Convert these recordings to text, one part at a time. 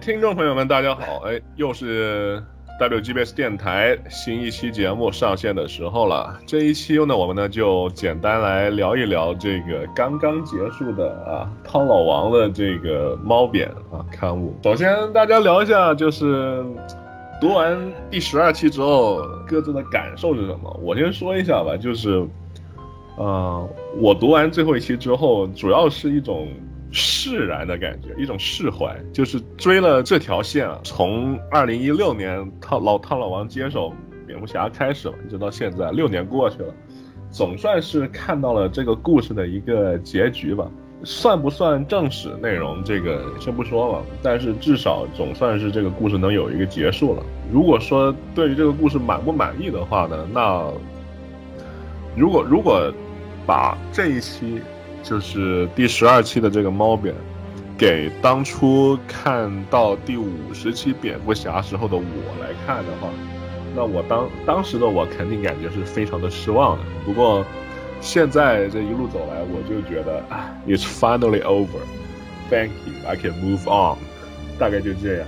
听众朋友们，大家好！哎，又是 WGBS 电台新一期节目上线的时候了。这一期呢，我们呢就简单来聊一聊这个刚刚结束的啊汤老王的这个猫扁啊刊物。首先，大家聊一下，就是读完第十二期之后各自的感受是什么？我先说一下吧，就是，呃，我读完最后一期之后，主要是一种。释然的感觉，一种释怀，就是追了这条线啊，从二零一六年汤老汤老王接手蝙蝠侠开始，一直到现在六年过去了，总算是看到了这个故事的一个结局吧。算不算正史内容，这个先不说了，但是至少总算是这个故事能有一个结束了。如果说对于这个故事满不满意的话呢，那如果如果把这一期。就是第十二期的这个猫扁，给当初看到第五十期蝙蝠侠时候的我来看的话，那我当当时的我肯定感觉是非常的失望的。不过现在这一路走来，我就觉得啊，It's finally over. Thank you, I can move on. 大概就这样。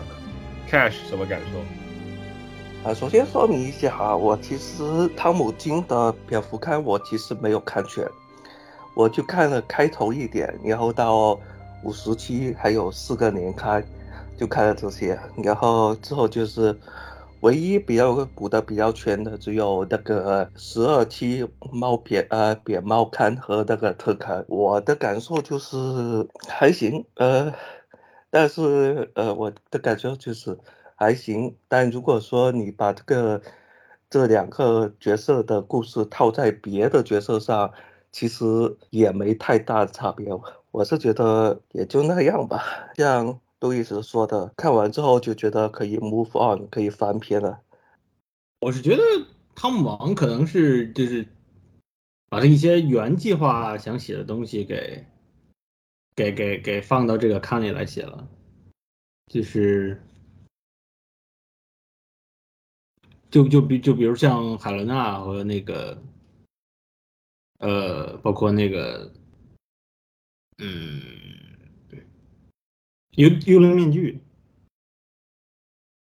Cash 什么感受？啊，首先说明一下哈，我其实汤姆金的蝙蝠刊我其实没有看全。我就看了开头一点，然后到五十期还有四个年刊，就看了这些，然后之后就是唯一比较补的比较全的只有那个十二期猫扁呃扁猫刊和那个特刊。我的感受就是还行，呃，但是呃我的感受就是还行，但如果说你把这个这两个角色的故事套在别的角色上。其实也没太大的差别，我是觉得也就那样吧。像杜伊斯说的，看完之后就觉得可以 move on，可以翻篇了。我是觉得汤姆王可能是就是把他一些原计划想写的东西给给给给放到这个刊里来写了，就是就就比就比如像海伦娜和那个。呃，包括那个，嗯，幽幽灵面具，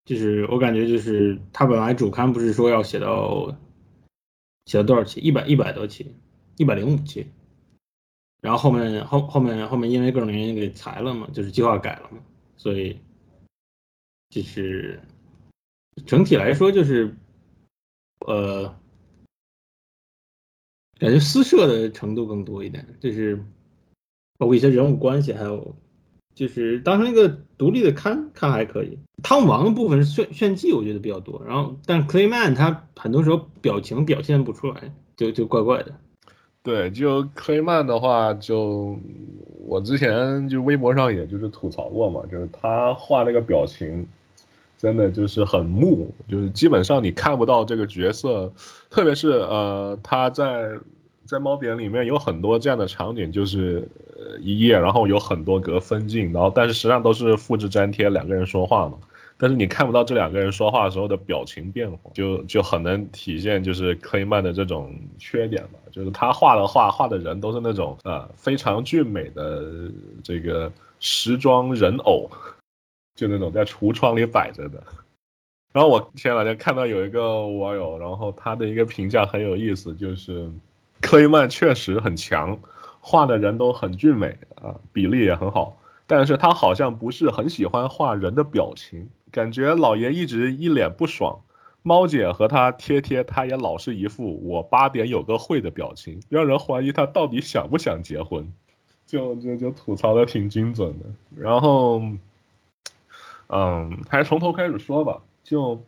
就是我感觉就是他本来主刊不是说要写到写到多少期，一百一百多期，一百零五期，然后后面后后面后面因为各种原因给裁了嘛，就是计划改了嘛，所以就是整体来说就是呃。感觉私设的程度更多一点，就是包括一些人物关系，还有就是当成一个独立的刊看还可以。汤王的部分是炫炫技，我觉得比较多。然后，但 Clayman 他很多时候表情表现不出来，就就怪怪的。对，就 Clayman 的话，就我之前就微博上也就是吐槽过嘛，就是他画那个表情。真的就是很木，就是基本上你看不到这个角色，特别是呃他在在猫点里面有很多这样的场景，就是一页，然后有很多格分镜，然后但是实际上都是复制粘贴两个人说话嘛，但是你看不到这两个人说话时候的表情变化，就就很能体现就是 Clayman 的这种缺点嘛，就是他画的画画的人都是那种呃非常俊美的这个时装人偶。就那种在橱窗里摆着的，然后我前两天看到有一个网友，然后他的一个评价很有意思，就是克雷曼确实很强，画的人都很俊美啊，比例也很好，但是他好像不是很喜欢画人的表情，感觉老爷一直一脸不爽，猫姐和他贴贴，他也老是一副我八点有个会的表情，让人怀疑他到底想不想结婚，就就就吐槽的挺精准的，然后。嗯，还是从头开始说吧。就，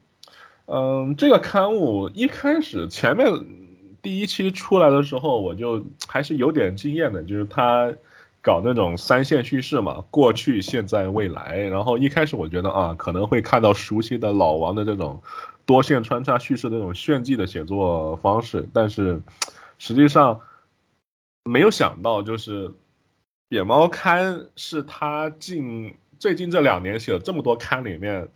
嗯，这个刊物一开始前面第一期出来的时候，我就还是有点经验的，就是他搞那种三线叙事嘛，过去、现在、未来。然后一开始我觉得啊，可能会看到熟悉的老王的这种多线穿插叙事的那种炫技的写作方式，但是实际上没有想到，就是扁猫刊是他进。最近这两年写了这么多刊里面，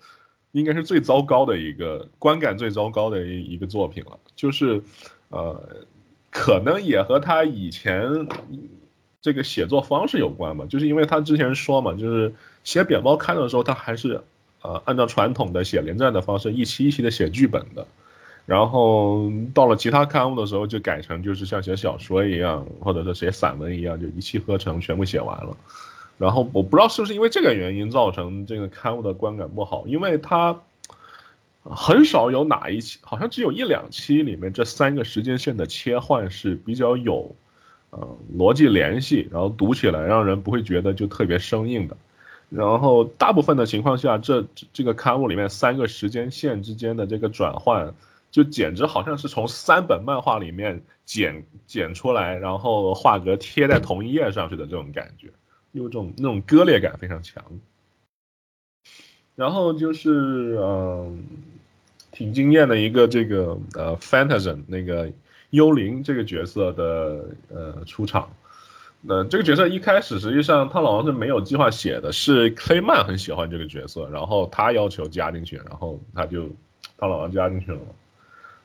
应该是最糟糕的一个观感最糟糕的一一个作品了。就是，呃，可能也和他以前这个写作方式有关吧，就是因为他之前说嘛，就是写扁包刊的时候，他还是呃按照传统的写连载的方式，一期一期的写剧本的，然后到了其他刊物的时候，就改成就是像写小说一样，或者是写散文一样，就一气呵成全部写完了。然后我不知道是不是因为这个原因造成这个刊物的观感不好，因为它很少有哪一期，好像只有一两期里面这三个时间线的切换是比较有。呃，逻辑联系，然后读起来让人不会觉得就特别生硬的。然后大部分的情况下，这这个刊物里面三个时间线之间的这个转换，就简直好像是从三本漫画里面剪剪出来，然后画格贴在同一页上去的这种感觉，有种那种割裂感非常强。然后就是嗯，挺惊艳的一个这个呃 f a n t a s n 那个。幽灵这个角色的呃出场，那这个角色一开始实际上他老王是没有计划写的，是 Clay 曼很喜欢这个角色，然后他要求加进去，然后他就他老王加进去了。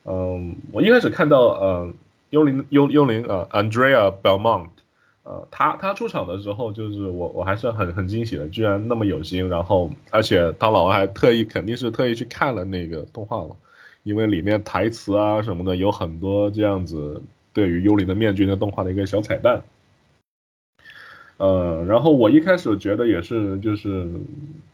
嗯，我一开始看到呃幽灵幽幽灵呃 Andrea Belmont，呃他他出场的时候就是我我还是很很惊喜的，居然那么有心，然后而且他老王还特意肯定是特意去看了那个动画了。因为里面台词啊什么的有很多这样子，对于《幽灵的面具》那动画的一个小彩蛋。呃，然后我一开始觉得也是，就是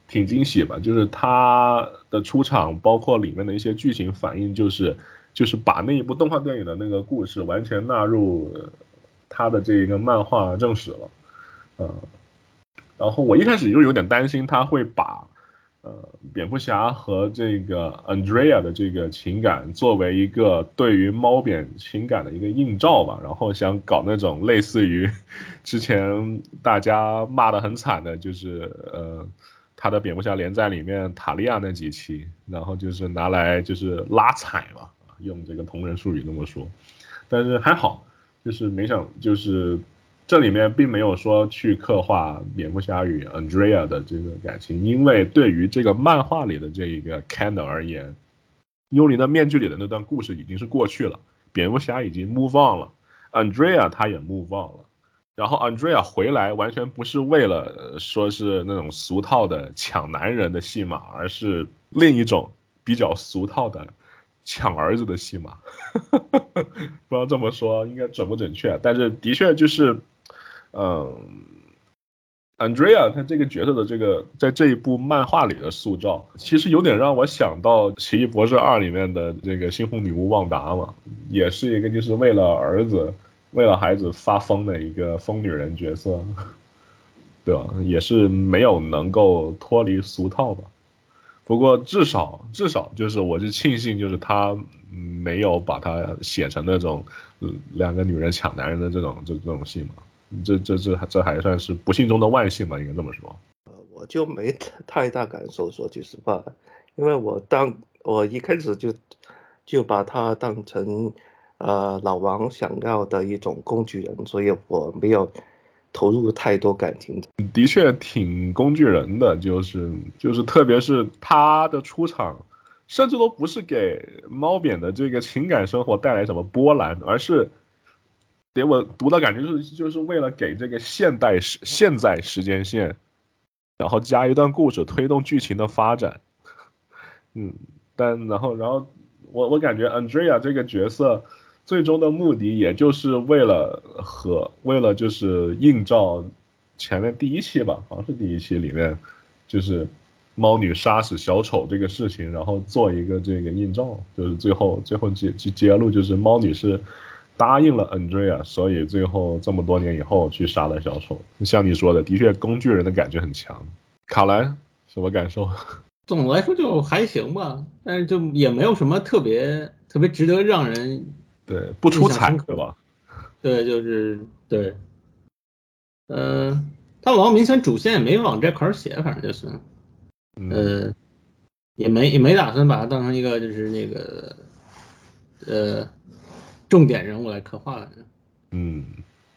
挺惊喜吧，就是他的出场，包括里面的一些剧情反应，就是就是把那一部动画电影的那个故事完全纳入他的这一个漫画正史了。呃，然后我一开始就有点担心他会把。呃，蝙蝠侠和这个 Andrea 的这个情感作为一个对于猫扁情感的一个映照吧，然后想搞那种类似于 之前大家骂的很惨的，就是呃他的蝙蝠侠连载里面塔利亚那几期，然后就是拿来就是拉踩嘛，用这个同人术语这么说，但是还好，就是没想就是。这里面并没有说去刻画蝙蝠侠与 Andrea 的这个感情，因为对于这个漫画里的这一个 Candle 而言，幽灵的面具里的那段故事已经是过去了，蝙蝠侠已经 move on 了，Andrea 他也 move on 了，然后 Andrea 回来完全不是为了说是那种俗套的抢男人的戏码，而是另一种比较俗套的。抢儿子的戏码，不知道这么说应该准不准确，但是的确就是，嗯，Andrea 他这个角色的这个在这一部漫画里的塑造，其实有点让我想到《奇异博士二》里面的这个猩红女巫旺达嘛，也是一个就是为了儿子、为了孩子发疯的一个疯女人角色，对吧？也是没有能够脱离俗套吧。不过至少至少就是，我就庆幸就是他没有把它写成那种两个女人抢男人的这种这这种戏嘛，这这这这还算是不幸中的万幸吧，应该这么说。我就没太大感受，说句实话，因为我当我一开始就就把他当成呃老王想要的一种工具人，所以我没有。投入太多感情，的确挺工具人的，就是就是，特别是他的出场，甚至都不是给猫扁的这个情感生活带来什么波澜，而是给我读的感觉是就是为了给这个现代时现在时间线，然后加一段故事，推动剧情的发展。嗯，但然后然后我我感觉 Andrea 这个角色。最终的目的也就是为了和为了就是映照前面第一期吧，好像是第一期里面，就是猫女杀死小丑这个事情，然后做一个这个映照，就是最后最后揭揭揭露就是猫女是答应了 Andrea，所以最后这么多年以后去杀了小丑。像你说的，的确工具人的感觉很强。卡兰什么感受？总的来说就还行吧，但是就也没有什么特别特别值得让人。对，不出彩，对吧？对，就是对，嗯，他王明显主线也没往这块儿写，反正就是，呃，也没也没打算把它当成一个就是那个，呃，重点人物来刻画嗯，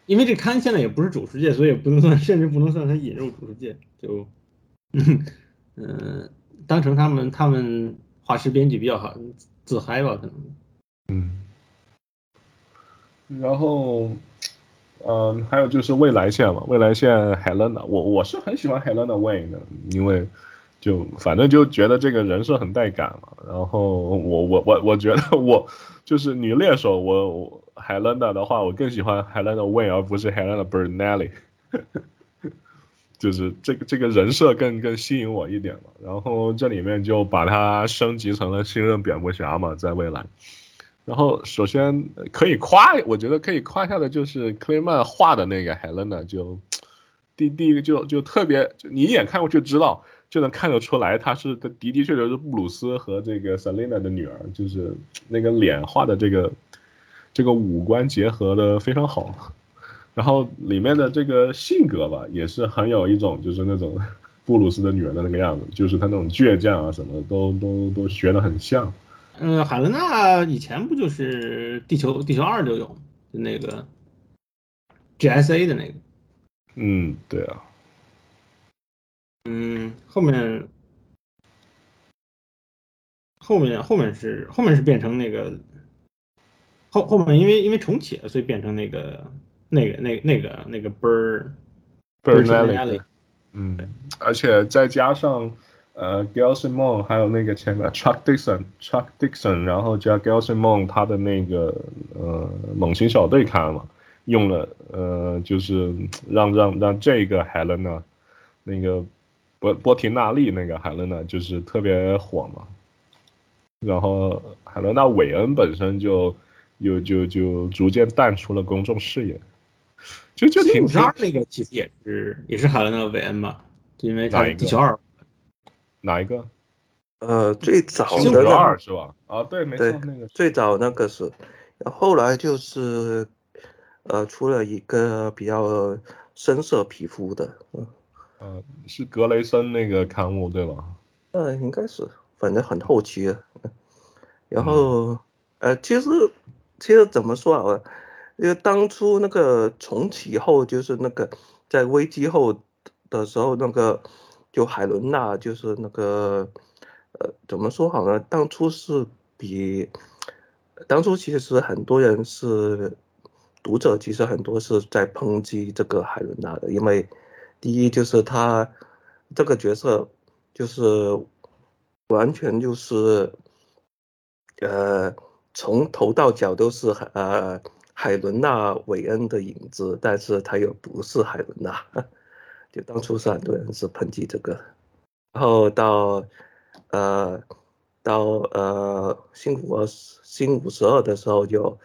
因为这刊现在也不是主世界，所以也不能算，甚至不能算他引入主世界，就，嗯，当成他们他们画师编辑比较好自嗨吧，可能，嗯。然后，嗯，还有就是未来线嘛，未来线海伦娜，我我是很喜欢海伦娜 Wayne 的，因为就反正就觉得这个人设很带感嘛。然后我我我我觉得我就是女猎手，我海伦娜的话，我更喜欢海伦娜 Wayne 而不是海伦娜 Bernelli，就是这个这个人设更更吸引我一点嘛。然后这里面就把它升级成了新任蝙蝠侠嘛，在未来。然后首先可以夸，我觉得可以夸下的就是克雷曼画的那个海伦娜，就第第一个就就特别，就你一眼看过去知道，就能看得出来，她是的的确确是布鲁斯和这个 Selina 的女儿，就是那个脸画的这个这个五官结合的非常好，然后里面的这个性格吧，也是很有一种就是那种 布鲁斯的女儿的那个样子，就是她那种倔强啊什么的，都都都学的很像。嗯，海伦娜以前不就是地球地球二就有，就那个 GSA 的那个。嗯，对啊。嗯，后面后面后面是后面是变成那个后后面因为因为重启了，所以变成那个那个那那个那个 Ber Bernelli。嗯，而且再加上。呃，Galson m o n 还有那个前面 Chuck Dixon，Chuck Dixon，然后加 Galson m o n 他的那个呃猛禽小队看嘛，用了呃就是让让让这个海伦娜，那个波波提纳利那个海伦娜就是特别火嘛，然后海伦娜韦恩本身就又就就逐渐淡出了公众视野，就就挺二那个其实也是也是海伦娜韦恩嘛，因为他地球二。哪一个？呃，最早的那二是吧？啊，对，没错，那个最早那个是，后来就是，呃，出了一个比较深色皮肤的，嗯，呃，是格雷森那个刊物对吧？呃，应该是，反正很后期了。然后，呃，其实其实怎么说啊？因为当初那个重启后，就是那个在危机后的时候，那个。就海伦娜，就是那个，呃，怎么说好呢？当初是比，当初其实很多人是读者，其实很多是在抨击这个海伦娜的，因为第一就是她这个角色就是完全就是，呃，从头到脚都是呃海伦娜韦恩的影子，但是她又不是海伦娜。就当初是很多人是抨击这个，然后到，呃，到呃新五二新五十二的时候就，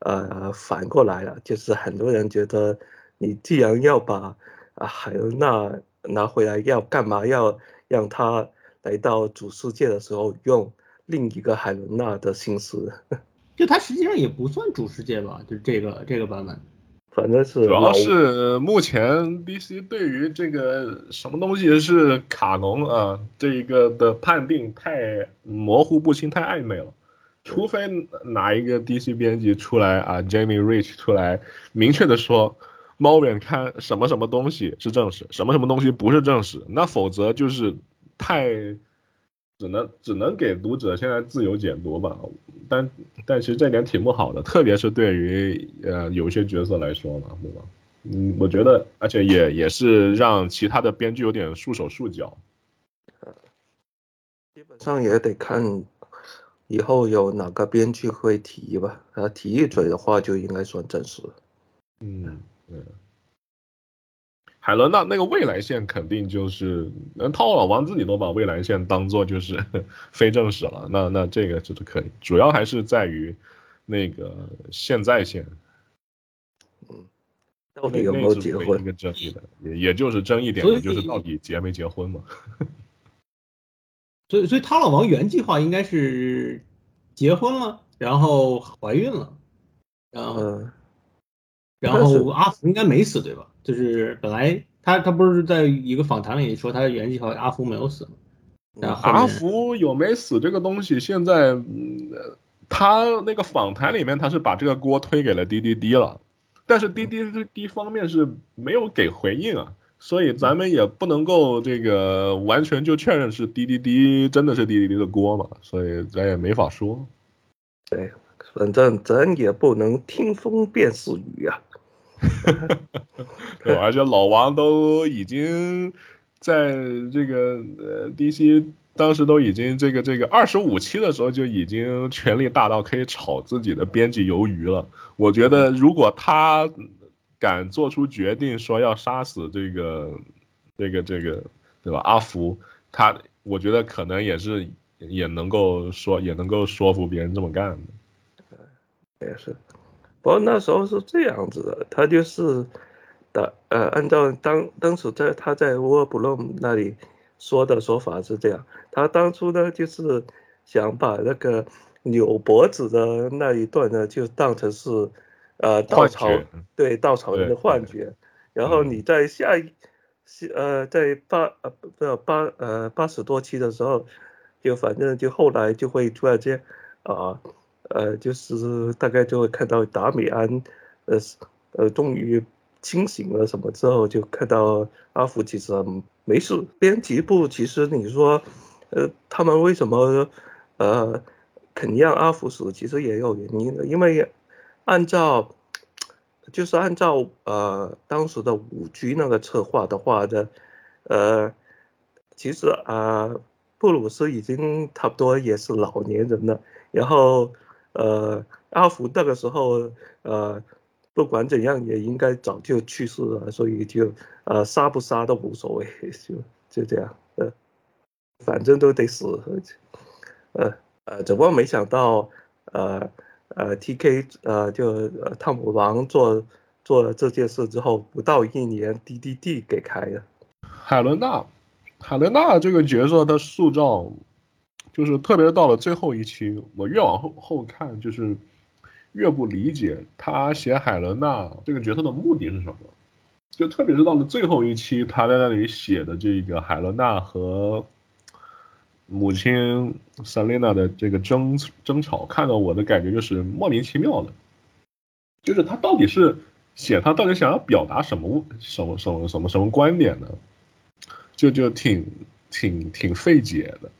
呃反过来了，就是很多人觉得你既然要把海伦娜拿回来，要干嘛要让她来到主世界的时候用另一个海伦娜的心思？就它实际上也不算主世界吧，就这个这个版本。反正是主要是目前 DC 对于这个什么东西是卡农啊，这一个的判定太模糊不清，太暧昧了。除非哪一个 DC 编辑出来啊，Jamie Rich 出来明确的说，猫眼看什么什么东西是正史，什么什么东西不是正史，那否则就是太。只能只能给读者现在自由解读吧，但但其实这点挺不好的，特别是对于呃有些角色来说嘛，对吧？嗯，我觉得，而且也也是让其他的编剧有点束手束脚。基本上也得看以后有哪个编剧会提吧，他提一嘴的话就应该算正式。嗯，对。海伦娜那个未来线肯定就是，那套老王自己都把未来线当做就是 非正史了，那那这个就是可以，主要还是在于那个现在线，嗯，到底有没有结婚？一个争议的，也也就是争议点，就是到底结没结婚嘛。所以，所以汤老王原计划应该是结婚了，然后怀孕了，然后，然后阿福应该没死，对吧？就是本来他他不是在一个访谈里说他的原计划阿福没有死吗？阿福有没死这个东西，现在他那个访谈里面他是把这个锅推给了滴滴滴了，但是滴滴滴方面是没有给回应啊，所以咱们也不能够这个完全就确认是滴滴滴真的是滴滴滴的锅嘛，所以咱也没法说。对，反正咱也不能听风辨是雨啊。对，而且老王都已经在这个呃 DC 当时都已经这个这个二十五期的时候就已经权力大到可以炒自己的编辑鱿鱼了。我觉得如果他敢做出决定说要杀死这个这个这个对吧阿福，他我觉得可能也是也能够说也能够说服别人这么干的。也是，不过那时候是这样子的，他就是的呃，按照当当时在他在沃尔布隆那里说的说法是这样，他当初呢就是想把那个扭脖子的那一段呢就当成是呃稻草对稻草人的幻觉，然后嗯你在下一是呃在八呃八呃八十多期的时候，就反正就后来就会突然间啊。呃，呃就是大概就会看到达米安，呃呃，终于清醒了什么之后，就看到阿福其实没事。编辑部其实你说，呃，他们为什么呃肯让阿福死，其实也有原因的，因为按照就是按照呃当时的五 G 那个策划的话的，呃，其实啊、布鲁斯已经差不多也是老年人了，然后。呃，阿福那个时候，呃，不管怎样也应该早就去世了，所以就呃杀不杀都无所谓，就就这样，呃，反正都得死，呃呃，只不过没想到，呃呃，T.K. 呃就呃汤姆王做做了这件事之后，不到一年，D.D.D. 给开了，海伦娜，海伦娜这个角色的塑造，就是特别到了最后一期，我越往后后看，就是越不理解他写海伦娜这个角色的目的是什么。就特别是到了最后一期，他在那里写的这个海伦娜和母亲 Selina 的这个争争吵，看到我的感觉就是莫名其妙的，就是他到底是写他到底想要表达什么什么什么什么什么观点呢？就就挺挺挺费解的。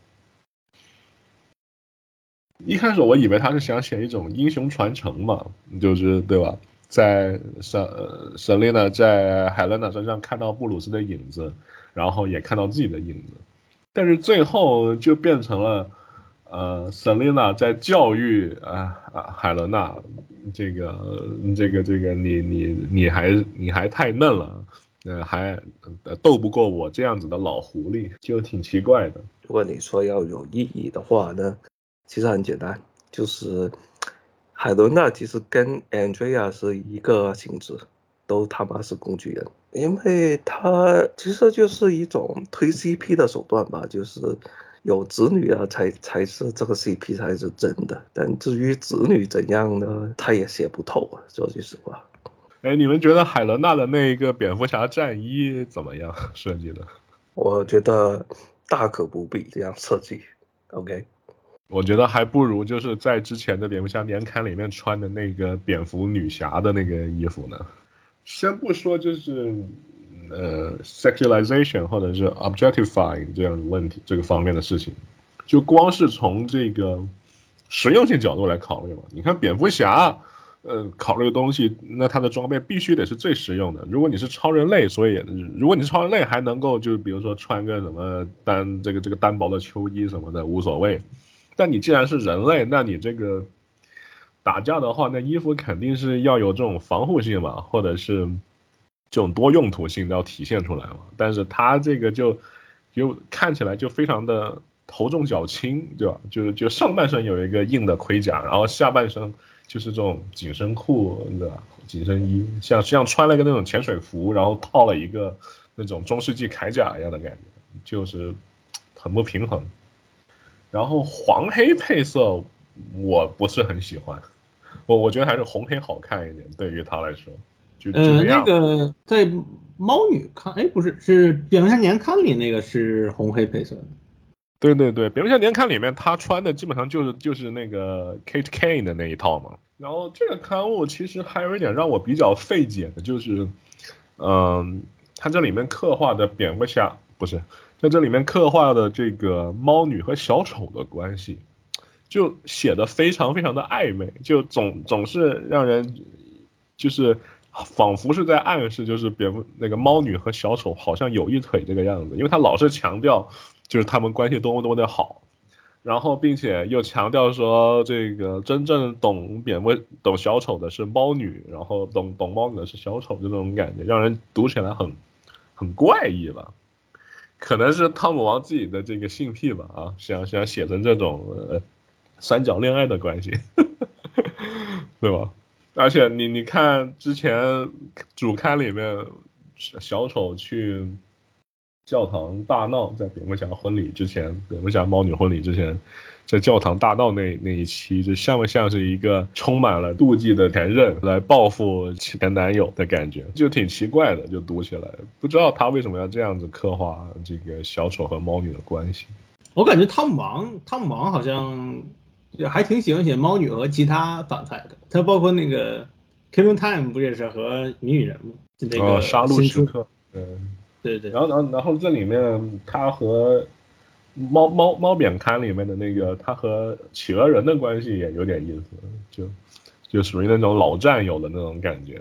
一开始我以为他是想写一种英雄传承嘛，就是对吧？在神呃神丽娜在海伦娜身上看到布鲁斯的影子，然后也看到自己的影子，但是最后就变成了呃神丽娜在教育啊啊海伦娜，这个这个这个你你你还你还太嫩了，呃还斗不过我这样子的老狐狸，就挺奇怪的。如果你说要有意义的话呢，其实很简单，就是 海伦娜其实跟 Andrea 是一个性质，都他妈是工具人，因为他其实就是一种推 CP 的手段吧，就是有子女啊才才是这个 CP 才是真的，但至于子女怎样呢，他也写不透啊，说句实话。哎，你们觉得海伦娜的那一个蝙蝠侠战衣怎么样 设计的？我觉得大可不必这样设计，OK。我觉得还不如就是在之前的蝙蝠侠年刊里面穿的那个蝙蝠女侠的那个衣服呢。先不说就是呃 sexualization 或者是 objectifying 这样的问题这个方面的事情，就光是从这个实用性角度来考虑嘛。你看蝙蝠侠，呃，考虑的东西，那他的装备必须得是最实用的。如果你是超人类，所以如果你是超人类，还能够就比如说穿个什么单这个这个单薄的秋衣什么的无所谓。但你既然是人类，那你这个打架的话，那衣服肯定是要有这种防护性嘛，或者是这种多用途性要体现出来嘛。但是他这个就就看起来就非常的头重脚轻，对吧？就是就上半身有一个硬的盔甲，然后下半身就是这种紧身裤，对吧？紧身衣，像像穿了一个那种潜水服，然后套了一个那种中世纪铠甲一样的感觉，就是很不平衡。然后黄黑配色我不是很喜欢，我我觉得还是红黑好看一点，对于他来说，就就呃，那这。个在猫女看，哎，不是，是蝙蝠侠年刊里那个是红黑配色的。对对对，蝙蝠侠年刊里面他穿的基本上就是就是那个 Kate Kane 的那一套嘛。然后这个刊物其实还有一点让我比较费解的，就是，嗯，它这里面刻画的蝙蝠侠不是在这里面刻画的这个猫女和小丑的关系，就写的非常非常的暧昧，就总总是让人就是仿佛是在暗示，就是蝙蝠那个猫女和小丑好像有一腿这个样子，因为他老是强调就是他们关系多么多么的好，然后并且又强调说这个真正懂蝙蝠懂小丑的是猫女，然后懂懂猫女的是小丑，这种感觉让人读起来很很怪异吧。可能是汤姆王自己的这个性癖吧，啊，想想写成这种三角恋爱的关系，对吧？而且你你看之前主刊里面小丑去教堂大闹，在蝙蝠侠婚礼之前，蝙蝠侠猫女婚礼之前。在教堂大道那那一期，就像不像是一个充满了妒忌的前任来报复前男友的感觉，就挺奇怪的，就读起来不知道他为什么要这样子刻画这个小丑和猫女的关系。我感觉汤姆王汤姆王好像也还挺喜欢写猫女和其他反派的，他包括那个《Killing Time》不也是和谜语人吗？就那个杀戮时刻，对对对，然后然后然后这里面他和。猫猫猫扁刊里面的那个，他和企鹅人的关系也有点意思，就就属于那种老战友的那种感觉。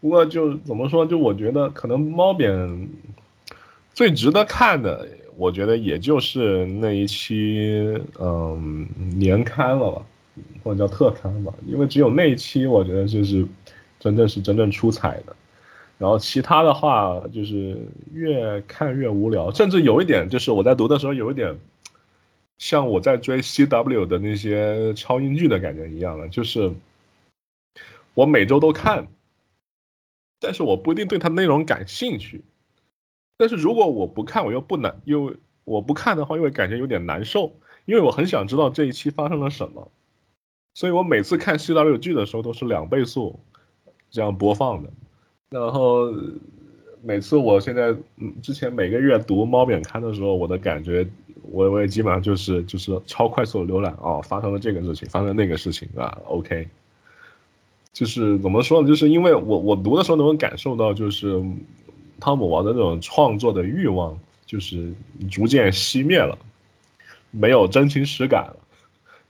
不过就怎么说，就我觉得可能猫扁最值得看的，我觉得也就是那一期嗯年刊了吧，或者叫特刊吧，因为只有那一期，我觉得就是真正是真正出彩的。然后其他的话就是越看越无聊，甚至有一点就是我在读的时候有一点，像我在追 CW 的那些超英剧的感觉一样了，就是我每周都看，但是我不一定对它内容感兴趣，但是如果我不看，我又不难，又我不看的话，又会感觉有点难受，因为我很想知道这一期发生了什么，所以我每次看 CW 剧的时候都是两倍速这样播放的。然后每次我现在嗯，之前每个月读猫扁刊的时候，我的感觉，我我也基本上就是就是超快速浏览哦，发生了这个事情，发生那个事情啊，OK，就是怎么说呢？就是因为我我读的时候能够感受到，就是汤姆王的那种创作的欲望，就是逐渐熄灭了，没有真情实感了，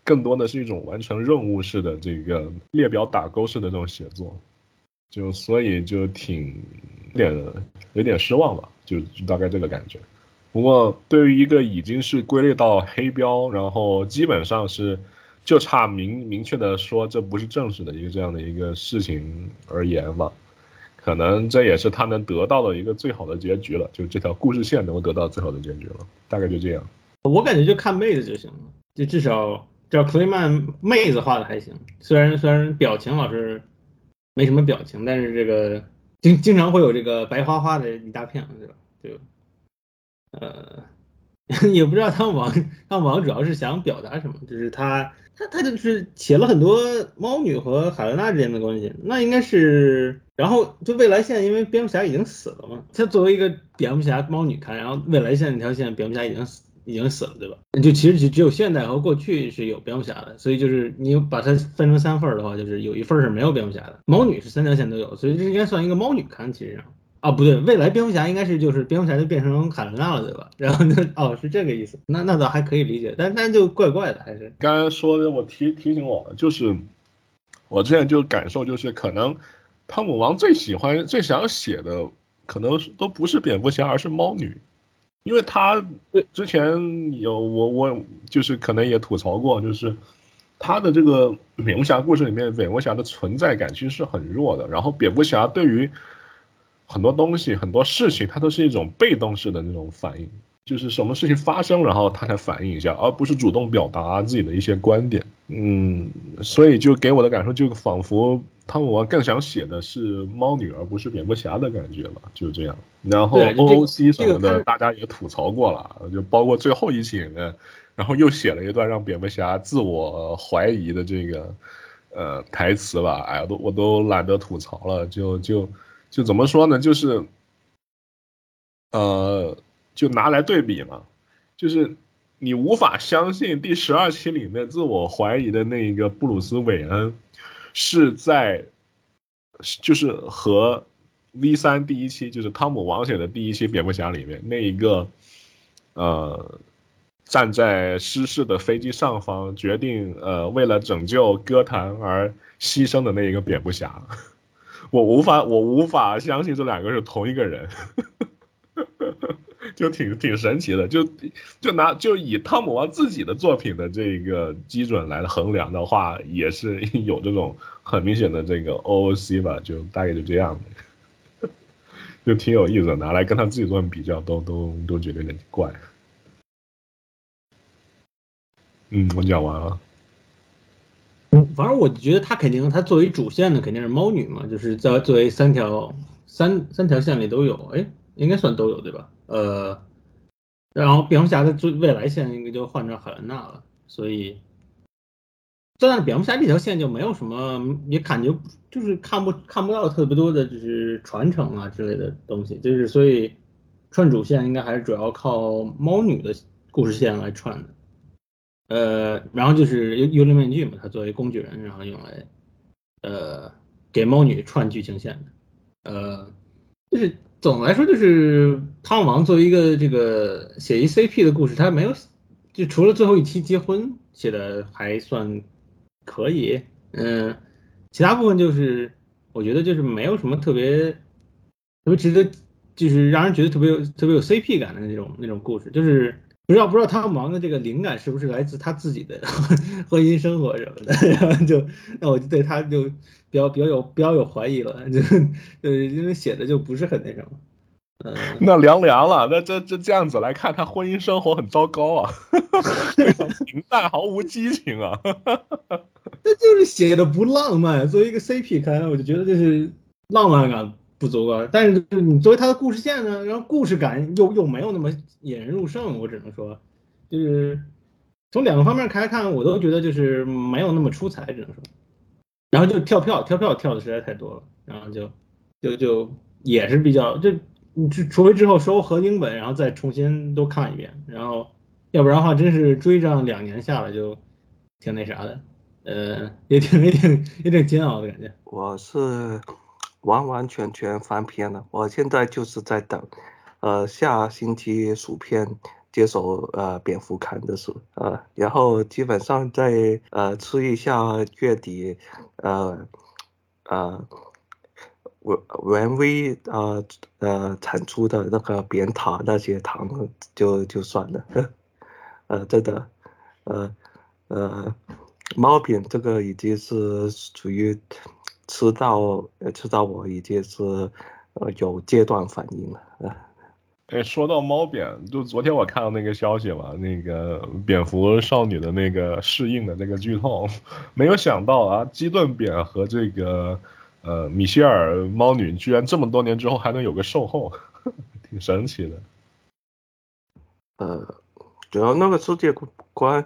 更多的是一种完成任务式的这个列表打勾式的这种写作。就所以就挺有点有点失望吧，就大概这个感觉。不过对于一个已经是归类到黑标，然后基本上是就差明明确的说这不是正式的一个这样的一个事情而言吧，可能这也是他能得到的一个最好的结局了，就这条故事线能够得到最好的结局了，大概就这样。我感觉就看妹子就行了，就至少叫克雷曼妹子画的还行，虽然虽然表情老是。没什么表情，但是这个经经常会有这个白花花的一大片，对吧？就呃，也不知道汤姆王汤姆王主要是想表达什么，就是他他他就是写了很多猫女和海伦娜之间的关系，那应该是，然后就未来线，因为蝙蝠侠已经死了嘛，他作为一个蝙蝠侠猫女看，然后未来线那条线蝙蝠侠已经死。已经死了，对吧？就其实只只有现代和过去是有蝙蝠侠的，所以就是你把它分成三份的话，就是有一份是没有蝙蝠侠的。猫女是三条线都有，所以这应该算一个猫女刊。其实上啊，不对，未来蝙蝠侠应该是就是蝙蝠侠就变成卡伦娜了，对吧？然后那哦是这个意思，那那倒还可以理解，但但就怪怪的，还是刚刚说的，我提提醒我，就是我之前就感受就是可能汤姆王最喜欢最想写的可能都不是蝙蝠侠，而是猫女。因为他之前有我我就是可能也吐槽过，就是他的这个蝙蝠侠故事里面，蝙蝠侠的存在感其实是很弱的。然后蝙蝠侠对于很多东西、很多事情，他都是一种被动式的那种反应，就是什么事情发生，然后他才反应一下，而不是主动表达自己的一些观点。嗯，所以就给我的感受，就仿佛。汤姆王更想写的是猫女，而不是蝙蝠侠的感觉吧，就是这样。然后 OOC 什么的，大家也吐槽过了，就包括最后一期里面，然后又写了一段让蝙蝠侠自我怀疑的这个呃台词吧。哎呀，都我都懒得吐槽了，就就就怎么说呢？就是呃，就拿来对比嘛，就是你无法相信第十二期里面自我怀疑的那一个布鲁斯韦恩。是在，就是和 V 三第一期，就是汤姆王写的第一期蝙蝠侠里面那一个，呃，站在失事的飞机上方，决定呃为了拯救歌坛而牺牲的那一个蝙蝠侠，我无法我无法相信这两个是同一个人，就挺挺神奇的。就就拿就以汤姆王自己的作品的这个基准来衡量的话，也是 有这种很明显的这个 OOC 吧，就大概就这样，就挺有意思的。拿来跟他自己作品比较，都都都觉得有点怪。嗯，我讲完了。反正我觉得他肯定，他作为主线的肯定是猫女嘛，就是在作为三条三三条线里都有，哎，应该算都有对吧？呃，然后蝙蝠侠的最未来线应该就换成海伦娜了，所以，但是蝙蝠侠这条线就没有什么，也感觉就是看不看不到特别多的就是传承啊之类的东西，就是所以串主线应该还是主要靠猫女的故事线来串的。呃，然后就是幽幽灵面具嘛，它作为工具人，然后用来，呃，给猫女串剧情线的，呃，就是总的来说，就是汤王作为一个这个写一 CP 的故事，他没有，就除了最后一期结婚写的还算可以，嗯，其他部分就是我觉得就是没有什么特别特别值得，就是让人觉得特别有特别有 CP 感的那种那种故事，就是。不知道不知道他忙的这个灵感是不是来自他自己的 婚姻生活什么的，然后就那我就对他就比较比较有比较有怀疑了，就呃因为写的就不是很那什么，嗯，那凉凉了，那这这这样子来看，他婚姻生活很糟糕啊，平淡毫无激情啊，那就是写的不浪漫。作为一个 CP 看，我就觉得这是浪漫感。不足够，但是你作为他的故事线呢，然后故事感又又没有那么引人入胜，我只能说，就是从两个方面开看，我都觉得就是没有那么出彩，只能说，然后就跳票，跳票跳的实在太多了，然后就就就也是比较，就你除非之后收合英本，然后再重新都看一遍，然后要不然的话，真是追上两年下来就挺那啥的，呃，也挺也挺也挺煎熬的感觉。我是。完完全全翻篇了，我现在就是在等，呃，下星期薯片接手呃蝙蝠看的书，呃，然后基本上再呃吃一下月底，呃呃原原威呃呃产出的那个扁塔那些糖就就算了，呃真的，呃呃猫扁这个已经是属于。吃到吃到我已经是呃有阶段反应了啊！哎，说到猫扁，就昨天我看到那个消息嘛，那个蝙蝠少女的那个适应的那个剧痛，没有想到啊，基顿扁和这个呃米歇尔猫女居然这么多年之后还能有个售后，挺神奇的。呃，主要那个世界观，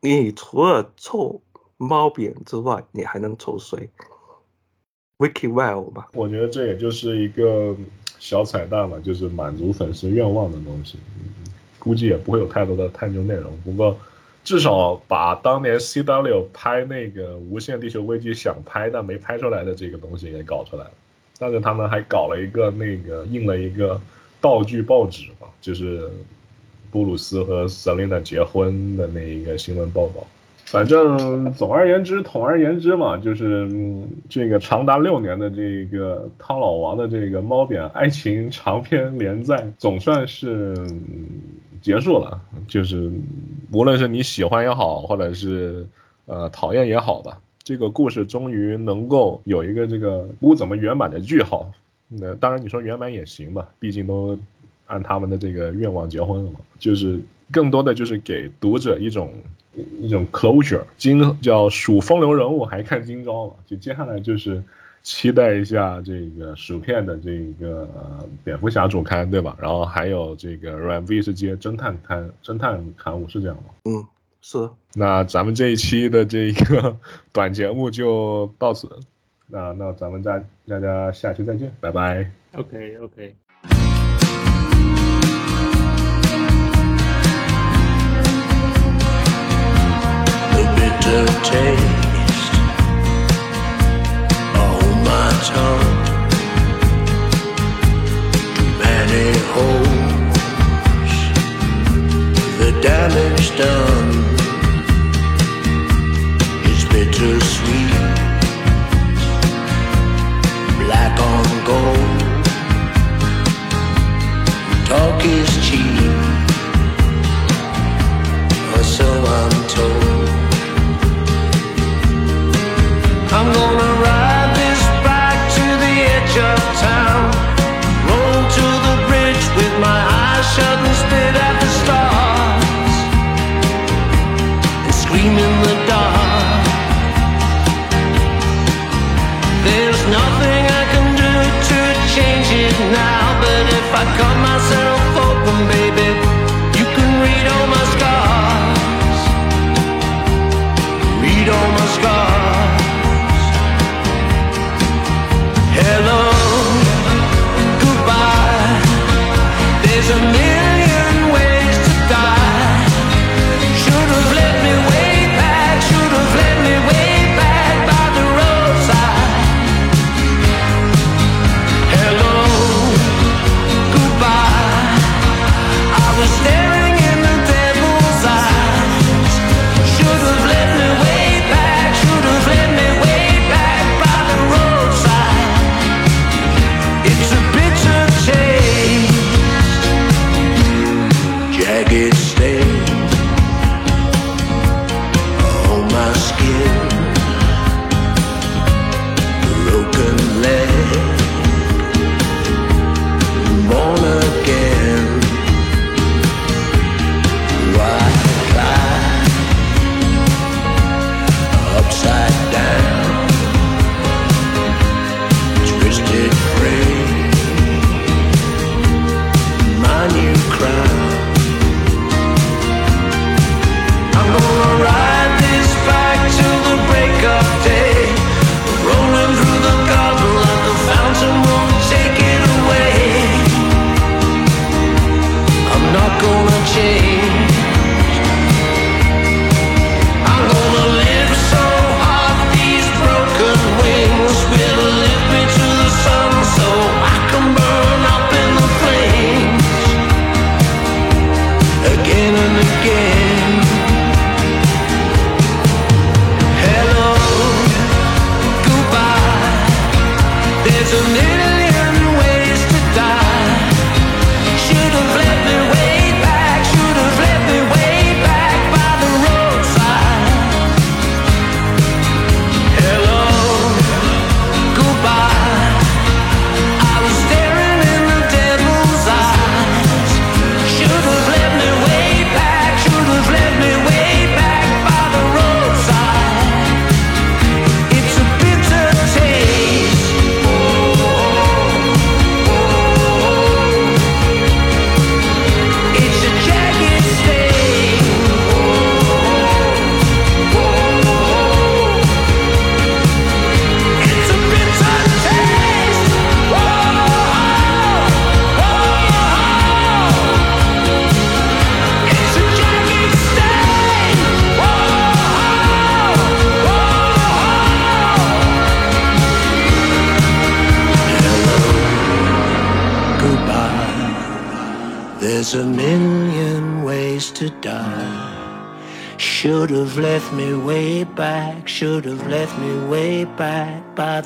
你除了臭猫扁之外，你还能抽谁？Wiki Well 吧，我觉得这也就是一个小彩蛋嘛，就是满足粉丝愿望的东西，估计也不会有太多的探究内容。不过，至少把当年 CW 拍那个《无限地球危机》想拍但没拍出来的这个东西也搞出来了。但是他们还搞了一个那个印了一个道具报纸嘛，就是布鲁斯和 Selina 结婚的那一个新闻报道。反正总而言之，统而言之嘛，就是这个长达六年的这个汤老王的这个猫扁爱情长篇连载总算是结束了。就是无论是你喜欢也好，或者是呃讨厌也好吧，这个故事终于能够有一个这个不怎么圆满的句号。那当然你说圆满也行吧，毕竟都按他们的这个愿望结婚了嘛。就是更多的就是给读者一种。一种 closure，今叫数风流人物还看今朝嘛？就接下来就是期待一下这个薯片的这个蝙蝠侠主刊，对吧？然后还有这个软 V 是接侦探刊，侦探刊物是这样吗？嗯，是。那咱们这一期的这个 短节目就到此，那那咱们再大家下期再见，拜拜。OK OK。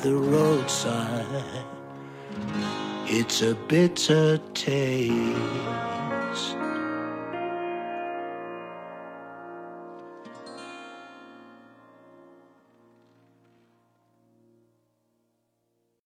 The roadside. It's a bitter taste.